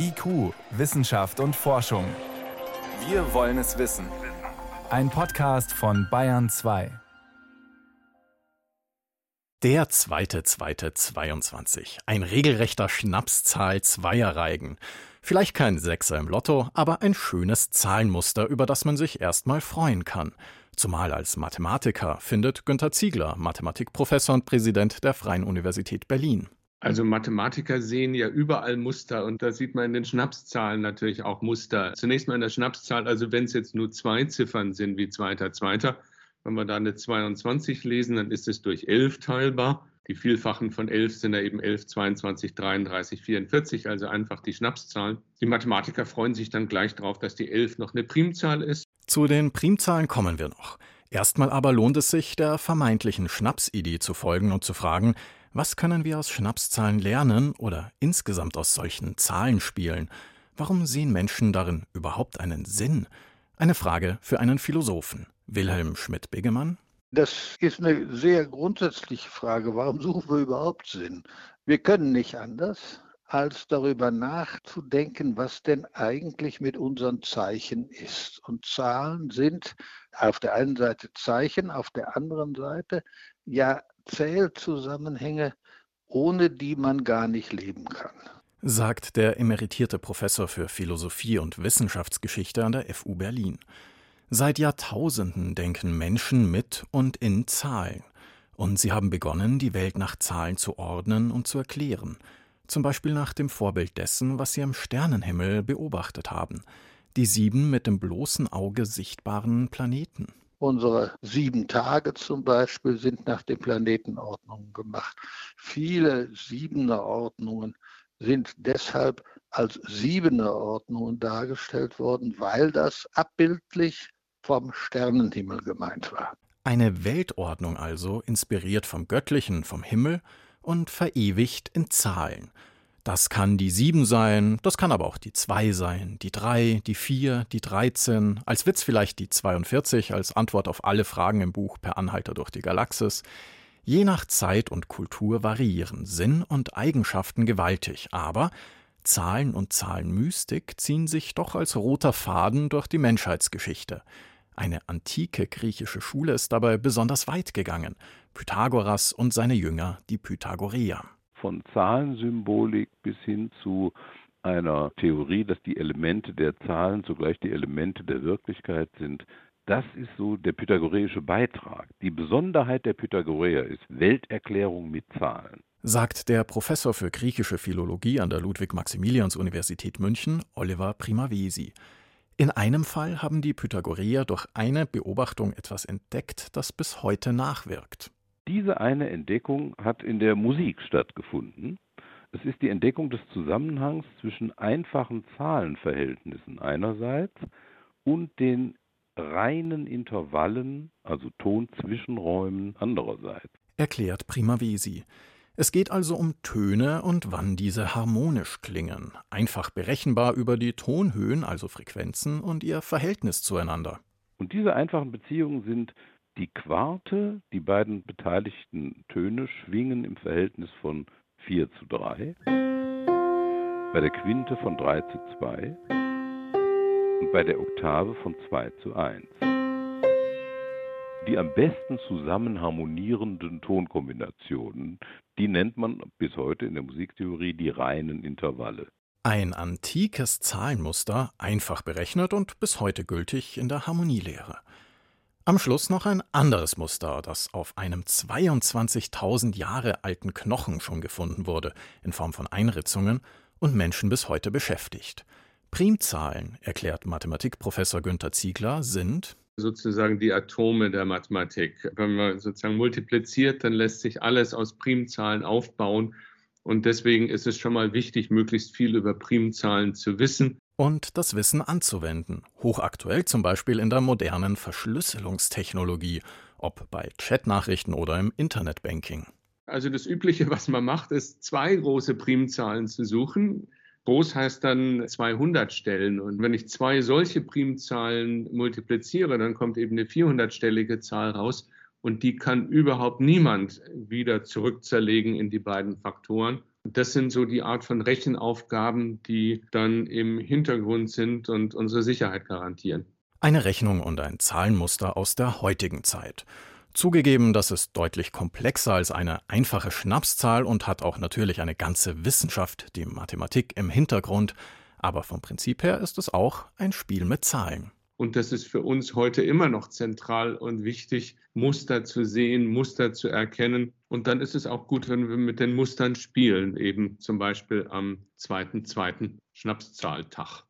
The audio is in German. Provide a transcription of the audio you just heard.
IQ, Wissenschaft und Forschung. Wir wollen es wissen. Ein Podcast von Bayern 2. Der zweite, zweite, 22. Ein regelrechter Schnapszahl Zweierreigen. Vielleicht kein Sechser im Lotto, aber ein schönes Zahlenmuster, über das man sich erstmal freuen kann. Zumal als Mathematiker, findet Günter Ziegler, Mathematikprofessor und Präsident der Freien Universität Berlin. Also Mathematiker sehen ja überall Muster und da sieht man in den Schnapszahlen natürlich auch Muster. Zunächst mal in der Schnapszahl, also wenn es jetzt nur zwei Ziffern sind wie zweiter, zweiter, wenn wir da eine 22 lesen, dann ist es durch 11 teilbar. Die Vielfachen von 11 sind ja eben 11, 22, 33, 44, also einfach die Schnapszahlen. Die Mathematiker freuen sich dann gleich darauf, dass die 11 noch eine Primzahl ist. Zu den Primzahlen kommen wir noch. Erstmal aber lohnt es sich, der vermeintlichen Schnapsidee zu folgen und zu fragen, was können wir aus Schnapszahlen lernen oder insgesamt aus solchen Zahlenspielen? Warum sehen Menschen darin überhaupt einen Sinn? Eine Frage für einen Philosophen. Wilhelm Schmidt-Begemann? Das ist eine sehr grundsätzliche Frage. Warum suchen wir überhaupt Sinn? Wir können nicht anders, als darüber nachzudenken, was denn eigentlich mit unseren Zeichen ist. Und Zahlen sind auf der einen Seite Zeichen, auf der anderen Seite ja Zählzusammenhänge, ohne die man gar nicht leben kann. Sagt der emeritierte Professor für Philosophie und Wissenschaftsgeschichte an der FU Berlin. Seit Jahrtausenden denken Menschen mit und in Zahlen. Und sie haben begonnen, die Welt nach Zahlen zu ordnen und zu erklären. Zum Beispiel nach dem Vorbild dessen, was sie am Sternenhimmel beobachtet haben. Die sieben mit dem bloßen Auge sichtbaren Planeten. Unsere sieben Tage zum Beispiel sind nach den Planetenordnungen gemacht. Viele Siebener-Ordnungen sind deshalb als Siebener-Ordnungen dargestellt worden, weil das abbildlich vom Sternenhimmel gemeint war. Eine Weltordnung also, inspiriert vom Göttlichen, vom Himmel und verewigt in Zahlen – das kann die sieben sein, das kann aber auch die zwei sein, die drei, die vier, die dreizehn, als Witz vielleicht die 42 als Antwort auf alle Fragen im Buch Per Anhalter durch die Galaxis. Je nach Zeit und Kultur variieren Sinn und Eigenschaften gewaltig, aber Zahlen und Zahlenmystik ziehen sich doch als roter Faden durch die Menschheitsgeschichte. Eine antike griechische Schule ist dabei besonders weit gegangen. Pythagoras und seine Jünger, die Pythagoreer von Zahlensymbolik bis hin zu einer Theorie, dass die Elemente der Zahlen zugleich die Elemente der Wirklichkeit sind. Das ist so der pythagoreische Beitrag. Die Besonderheit der Pythagoreer ist Welterklärung mit Zahlen. Sagt der Professor für griechische Philologie an der Ludwig-Maximilians-Universität München, Oliver Primavesi. In einem Fall haben die Pythagoreer durch eine Beobachtung etwas entdeckt, das bis heute nachwirkt. Diese eine Entdeckung hat in der Musik stattgefunden. Es ist die Entdeckung des Zusammenhangs zwischen einfachen Zahlenverhältnissen einerseits und den reinen Intervallen, also Tonzwischenräumen andererseits. Erklärt Primavesi. Es geht also um Töne und wann diese harmonisch klingen, einfach berechenbar über die Tonhöhen, also Frequenzen und ihr Verhältnis zueinander. Und diese einfachen Beziehungen sind die Quarte, die beiden beteiligten Töne schwingen im Verhältnis von 4 zu 3, bei der Quinte von 3 zu 2 und bei der Oktave von 2 zu 1. Die am besten zusammen harmonierenden Tonkombinationen, die nennt man bis heute in der Musiktheorie die reinen Intervalle. Ein antikes Zahlenmuster, einfach berechnet und bis heute gültig in der Harmonielehre. Am Schluss noch ein anderes Muster, das auf einem 22.000 Jahre alten Knochen schon gefunden wurde, in Form von Einritzungen und Menschen bis heute beschäftigt. Primzahlen, erklärt Mathematikprofessor Günther Ziegler, sind sozusagen die Atome der Mathematik. Wenn man sozusagen multipliziert, dann lässt sich alles aus Primzahlen aufbauen. Und deswegen ist es schon mal wichtig, möglichst viel über Primzahlen zu wissen und das Wissen anzuwenden, hochaktuell zum Beispiel in der modernen Verschlüsselungstechnologie, ob bei Chatnachrichten oder im Internetbanking. Also das Übliche, was man macht, ist zwei große Primzahlen zu suchen. Groß heißt dann 200 Stellen. Und wenn ich zwei solche Primzahlen multipliziere, dann kommt eben eine 400-stellige Zahl raus. Und die kann überhaupt niemand wieder zurückzerlegen in die beiden Faktoren. Das sind so die Art von Rechenaufgaben, die dann im Hintergrund sind und unsere Sicherheit garantieren. Eine Rechnung und ein Zahlenmuster aus der heutigen Zeit. Zugegeben, das ist deutlich komplexer als eine einfache Schnapszahl und hat auch natürlich eine ganze Wissenschaft, die Mathematik im Hintergrund, aber vom Prinzip her ist es auch ein Spiel mit Zahlen. Und das ist für uns heute immer noch zentral und wichtig, Muster zu sehen, Muster zu erkennen. Und dann ist es auch gut, wenn wir mit den Mustern spielen, eben zum Beispiel am zweiten, zweiten Schnapszahltag.